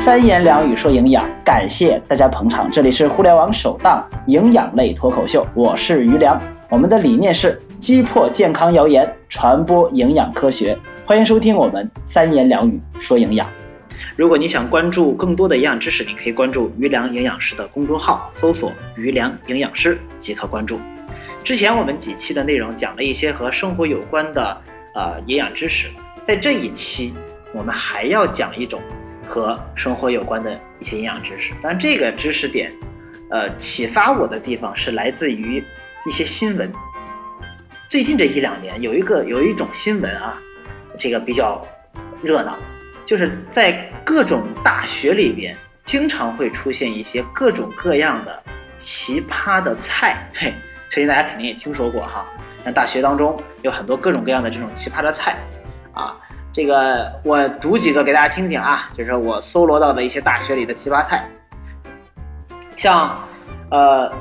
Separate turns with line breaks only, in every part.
三言两语说营养，感谢大家捧场。这里是互联网首档营养类脱口秀，我是于良。我们的理念是击破健康谣言，传播营养科学。欢迎收听我们三言两语说营养。如果你想关注更多的营养知识，你可以关注于良营养师的公众号，搜索“于良营养师”即可关注。之前我们几期的内容讲了一些和生活有关的呃营养知识，在这一期我们还要讲一种。和生活有关的一些营养知识，但这个知识点，呃，启发我的地方是来自于一些新闻。最近这一两年，有一个有一种新闻啊，这个比较热闹，就是在各种大学里边，经常会出现一些各种各样的奇葩的菜。嘿，相信大家肯定也听说过哈，像大学当中有很多各种各样的这种奇葩的菜，啊。这个我读几个给大家听听啊，就是我搜罗到的一些大学里的奇葩菜，像，呃，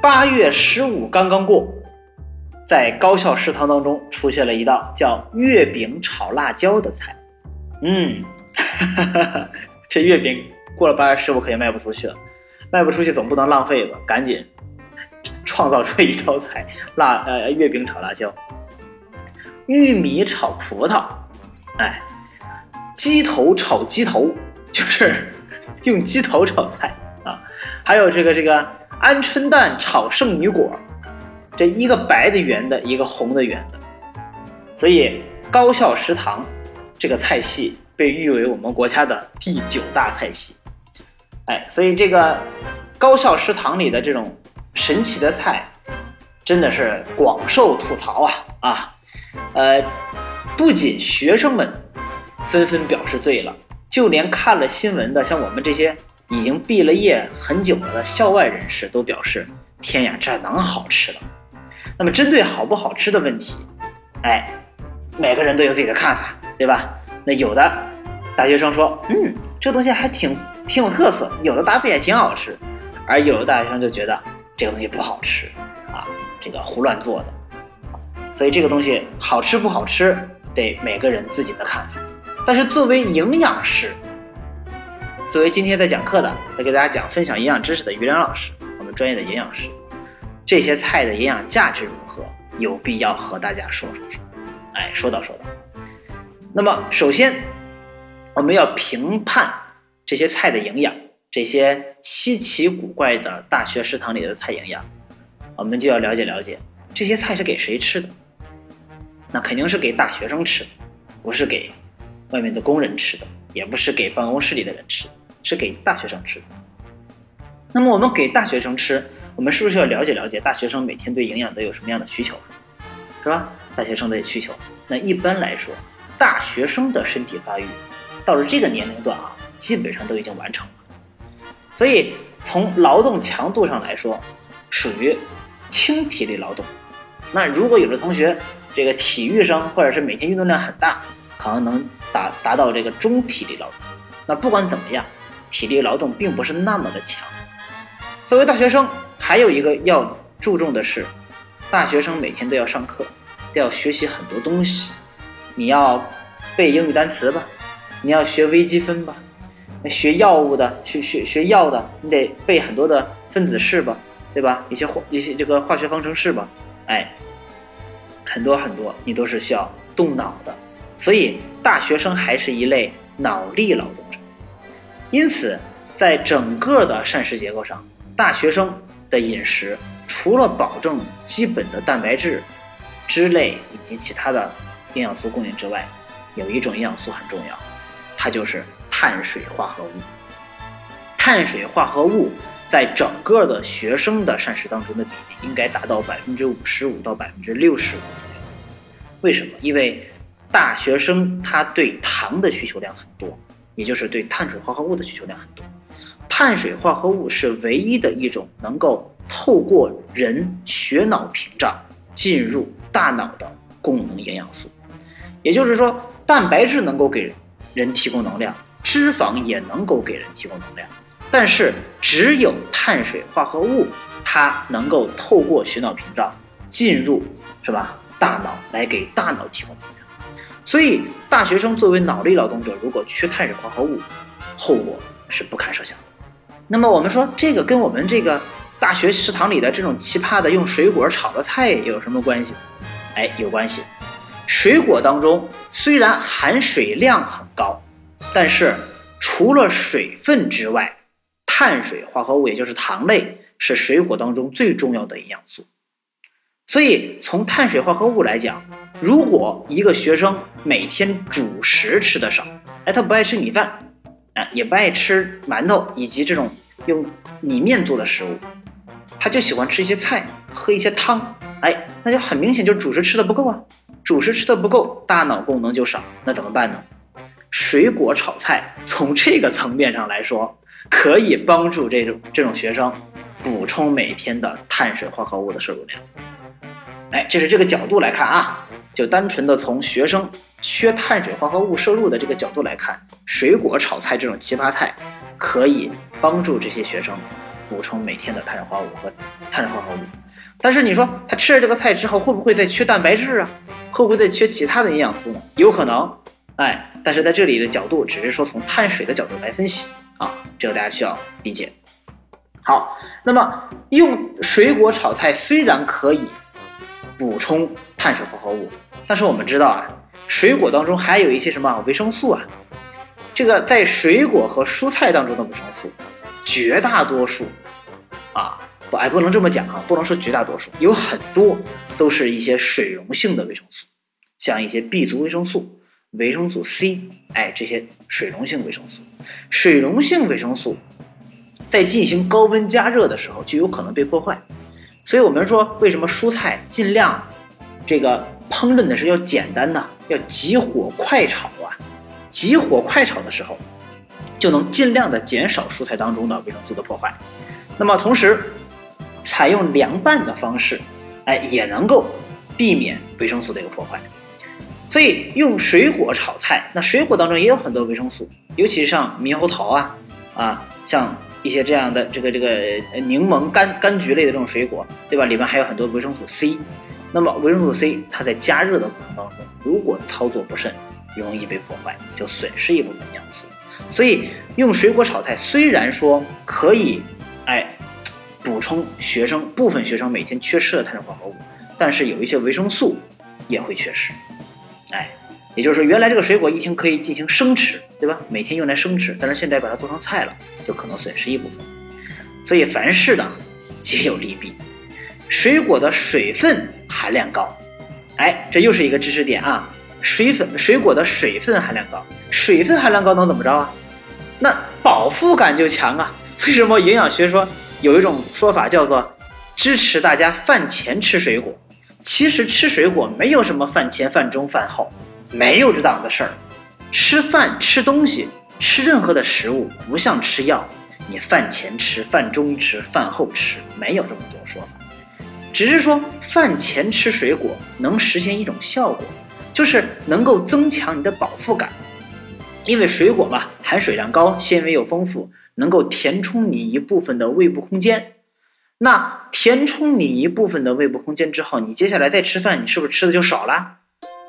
八月十五刚刚过，在高校食堂当中出现了一道叫月饼炒辣椒的菜，嗯，哈哈哈这月饼过了八月十五肯定卖不出去了，卖不出去总不能浪费吧，赶紧创造出一道菜，辣呃月饼炒辣椒。玉米炒葡萄，哎，鸡头炒鸡头，就是 用鸡头炒菜啊。还有这个这个鹌鹑蛋炒圣女果，这一个白的圆的，一个红的圆的。所以高校食堂这个菜系被誉为我们国家的第九大菜系。哎，所以这个高校食堂里的这种神奇的菜，真的是广受吐槽啊啊！呃，不仅学生们纷纷表示醉了，就连看了新闻的，像我们这些已经毕了业很久了的校外人士都表示：“天呀，这能好吃了？”那么，针对好不好吃的问题，哎，每个人都有自己的看法，对吧？那有的大学生说：“嗯，这东西还挺挺有特色，有的搭配也挺好吃。”而有的大学生就觉得这个东西不好吃啊，这个胡乱做的。所以这个东西好吃不好吃，得每个人自己的看法。但是作为营养师，作为今天在讲课的，在给大家讲分享营养知识的于良老师，我们专业的营养师，这些菜的营养价值如何，有必要和大家说说说。哎，说道说道。那么首先，我们要评判这些菜的营养，这些稀奇古怪的大学食堂里的菜营养，我们就要了解了解这些菜是给谁吃的。那肯定是给大学生吃的，不是给外面的工人吃的，也不是给办公室里的人吃，是给大学生吃的。那么我们给大学生吃，我们是不是要了解了解大学生每天对营养都有什么样的需求，是吧？大学生的需求。那一般来说，大学生的身体发育到了这个年龄段啊，基本上都已经完成了。所以从劳动强度上来说，属于轻体力劳动。那如果有的同学，这个体育生或者是每天运动量很大，可能能达达到这个中体力劳动。那不管怎么样，体力劳动并不是那么的强。作为大学生，还有一个要注重的是，大学生每天都要上课，都要学习很多东西。你要背英语单词吧，你要学微积分吧，那学药物的学学学药的，你得背很多的分子式吧，对吧？一些化一些这个化学方程式吧，哎。很多很多，你都是需要动脑的，所以大学生还是一类脑力劳动者。因此，在整个的膳食结构上，大学生的饮食除了保证基本的蛋白质、脂类以及其他的营养素供应之外，有一种营养素很重要，它就是碳水化合物。碳水化合物。在整个的学生的膳食当中的比例应该达到百分之五十五到百分之六十五左右。为什么？因为大学生他对糖的需求量很多，也就是对碳水化合物的需求量很多。碳水化合物是唯一的一种能够透过人血脑屏障进入大脑的功能营养素。也就是说，蛋白质能够给人提供能量，脂肪也能够给人提供能量。但是只有碳水化合物，它能够透过血脑屏障进入，是吧？大脑来给大脑提供能量。所以大学生作为脑力劳动者，如果缺碳水化合物，后果是不堪设想的。那么我们说这个跟我们这个大学食堂里的这种奇葩的用水果炒的菜有什么关系？哎，有关系。水果当中虽然含水量很高，但是除了水分之外，碳水化合物也就是糖类是水果当中最重要的营养素。所以从碳水化合物来讲，如果一个学生每天主食吃的少，哎，他不爱吃米饭，啊，也不爱吃馒头以及这种用米面做的食物，他就喜欢吃一些菜，喝一些汤，哎，那就很明显就是主食吃的不够啊。主食吃的不够，大脑功能就少，那怎么办呢？水果炒菜，从这个层面上来说，可以帮助这种这种学生补充每天的碳水化合物的摄入量。哎，这是这个角度来看啊，就单纯的从学生缺碳水化合物摄入的这个角度来看，水果炒菜这种奇葩菜，可以帮助这些学生补充每天的碳水化合物和碳水化合物。但是你说他吃了这个菜之后，会不会再缺蛋白质啊？会不会再缺其他的营养素呢？有可能，哎，但是在这里的角度只是说从碳水的角度来分析啊，这个大家需要理解。好，那么用水果炒菜虽然可以补充碳水化合物，但是我们知道啊，水果当中还有一些什么维生素啊？这个在水果和蔬菜当中的维生素，绝大多数啊。不，哎，不能这么讲啊，不能说绝大多数，有很多都是一些水溶性的维生素，像一些 B 族维生素、维生素 C，哎，这些水溶性维生素，水溶性维生素在进行高温加热的时候就有可能被破坏，所以我们说为什么蔬菜尽量这个烹饪的是要简单呢？要急火快炒啊，急火快炒的时候就能尽量的减少蔬菜当中的维生素的破坏，那么同时。采用凉拌的方式，哎，也能够避免维生素的一个破坏。所以用水果炒菜，那水果当中也有很多维生素，尤其是像猕猴桃啊，啊，像一些这样的这个这个柠檬、柑柑橘类的这种水果，对吧？里面还有很多维生素 C。那么维生素 C 它在加热的过程当中，如果操作不慎，容易被破坏，就损失一部分营养素。所以用水果炒菜，虽然说可以，哎。补充学生部分学生每天缺失的碳水化合物，但是有一些维生素也会缺失。也就是说，原来这个水果一天可以进行生吃，对吧？每天用来生吃，但是现在把它做成菜了，就可能损失一部分。所以凡事呢皆有利弊。水果的水分含量高，哎，这又是一个知识点啊。水分水果的水分含量高，水分含量高能怎么着啊？那饱腹感就强啊。为什么营养学说？有一种说法叫做支持大家饭前吃水果，其实吃水果没有什么饭前、饭中、饭后，没有这档子事儿。吃饭吃东西，吃任何的食物不像吃药，你饭前吃、饭中吃、饭后吃，没有这么多说法。只是说饭前吃水果能实现一种效果，就是能够增强你的饱腹感，因为水果嘛，含水量高，纤维又丰富。能够填充你一部分的胃部空间，那填充你一部分的胃部空间之后，你接下来再吃饭，你是不是吃的就少了？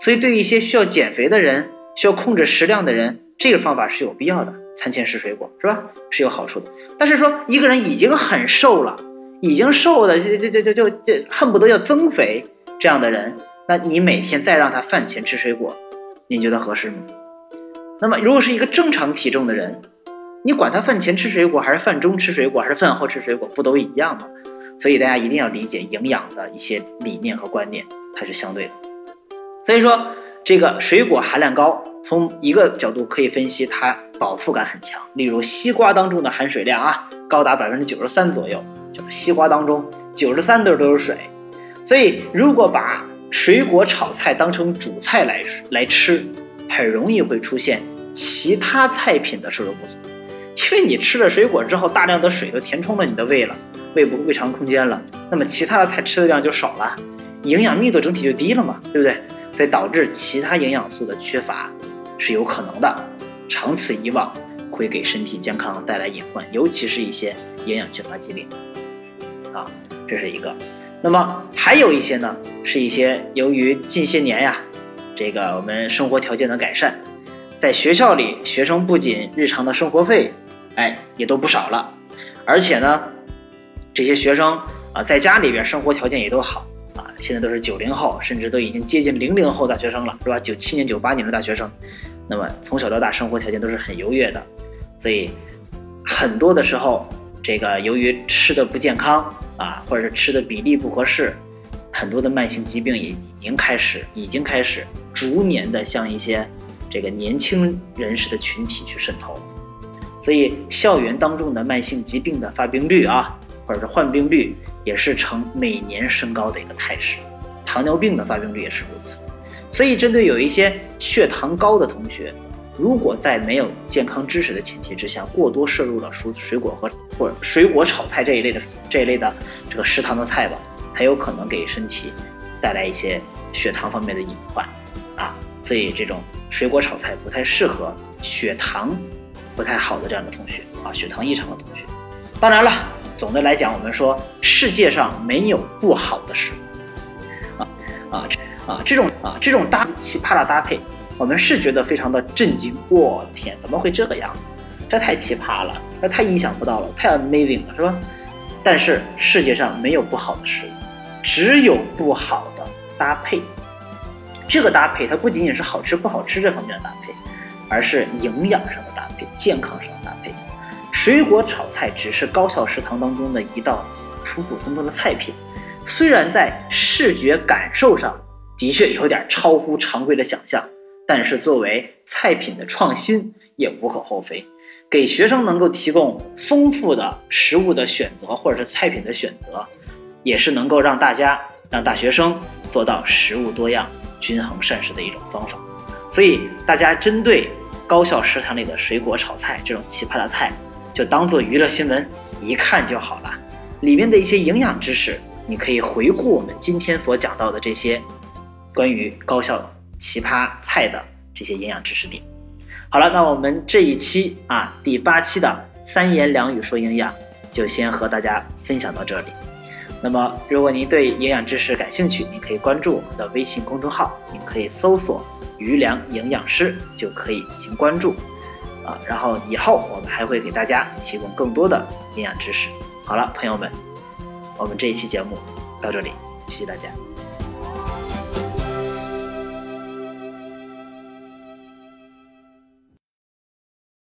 所以对于一些需要减肥的人，需要控制食量的人，这个方法是有必要的。餐前吃水果是吧？是有好处的。但是说一个人已经很瘦了，已经瘦的就就就就就就恨不得要增肥这样的人，那你每天再让他饭前吃水果，您觉得合适吗？那么如果是一个正常体重的人，你管他饭前吃水果还是饭中吃水果还是饭后吃水果，不都一样吗？所以大家一定要理解营养的一些理念和观念，它是相对的。所以说，这个水果含量高，从一个角度可以分析它饱腹感很强。例如西瓜当中的含水量啊，高达百分之九十三左右，就是西瓜当中九十三都都是水。所以如果把水果炒菜当成主菜来来吃，很容易会出现其他菜品的摄入不足。因为你吃了水果之后，大量的水都填充了你的胃了，胃部胃肠空间了，那么其他的菜吃的量就少了，营养密度整体就低了嘛，对不对？所以导致其他营养素的缺乏是有可能的，长此以往会给身体健康带来隐患，尤其是一些营养缺乏疾病。啊，这是一个。那么还有一些呢，是一些由于近些年呀，这个我们生活条件的改善。在学校里，学生不仅日常的生活费，哎，也都不少了，而且呢，这些学生啊，在家里边生活条件也都好。现在都是九零后，甚至都已经接近零零后大学生了，是吧？九七年、九八年的大学生，那么从小到大生活条件都是很优越的，所以很多的时候，这个由于吃的不健康啊，或者是吃的比例不合适，很多的慢性疾病也已经开始，已经开始逐年的向一些。这个年轻人士的群体去渗透，所以校园当中的慢性疾病的发病率啊，或者患病率也是呈每年升高的一个态势。糖尿病的发病率也是如此。所以，针对有一些血糖高的同学，如果在没有健康知识的前提之下，过多摄入了蔬水果和或者水果炒菜这一类的这一类的这个食堂的菜吧，很有可能给身体带来一些血糖方面的隐患啊。所以这种。水果炒菜不太适合血糖不太好的这样的同学啊，血糖异常的同学。当然了，总的来讲，我们说世界上没有不好的食物啊啊啊这种啊这种搭奇葩的搭配，我们是觉得非常的震惊。我天，怎么会这个样子？这太奇葩了，这太意想不到了，太 amazing 了，是吧？但是世界上没有不好的食物，只有不好的搭配。这个搭配，它不仅仅是好吃不好吃这方面的搭配，而是营养上的搭配、健康上的搭配。水果炒菜只是高校食堂当中的一道普普通通的菜品，虽然在视觉感受上的确有点超乎常规的想象，但是作为菜品的创新也无可厚非，给学生能够提供丰富的食物的选择或者是菜品的选择，也是能够让大家让大学生做到食物多样。均衡膳食的一种方法，所以大家针对高校食堂里的水果炒菜这种奇葩的菜，就当做娱乐新闻一看就好了。里面的一些营养知识，你可以回顾我们今天所讲到的这些关于高校奇葩菜的这些营养知识点。好了，那我们这一期啊第八期的三言两语说营养，就先和大家分享到这里。那么，如果您对营养知识感兴趣，您可以关注我们的微信公众号，您可以搜索“余粮营养师”就可以进行关注，啊，然后以后我们还会给大家提供更多的营养知识。好了，朋友们，我们这一期节目到这里，谢谢大家。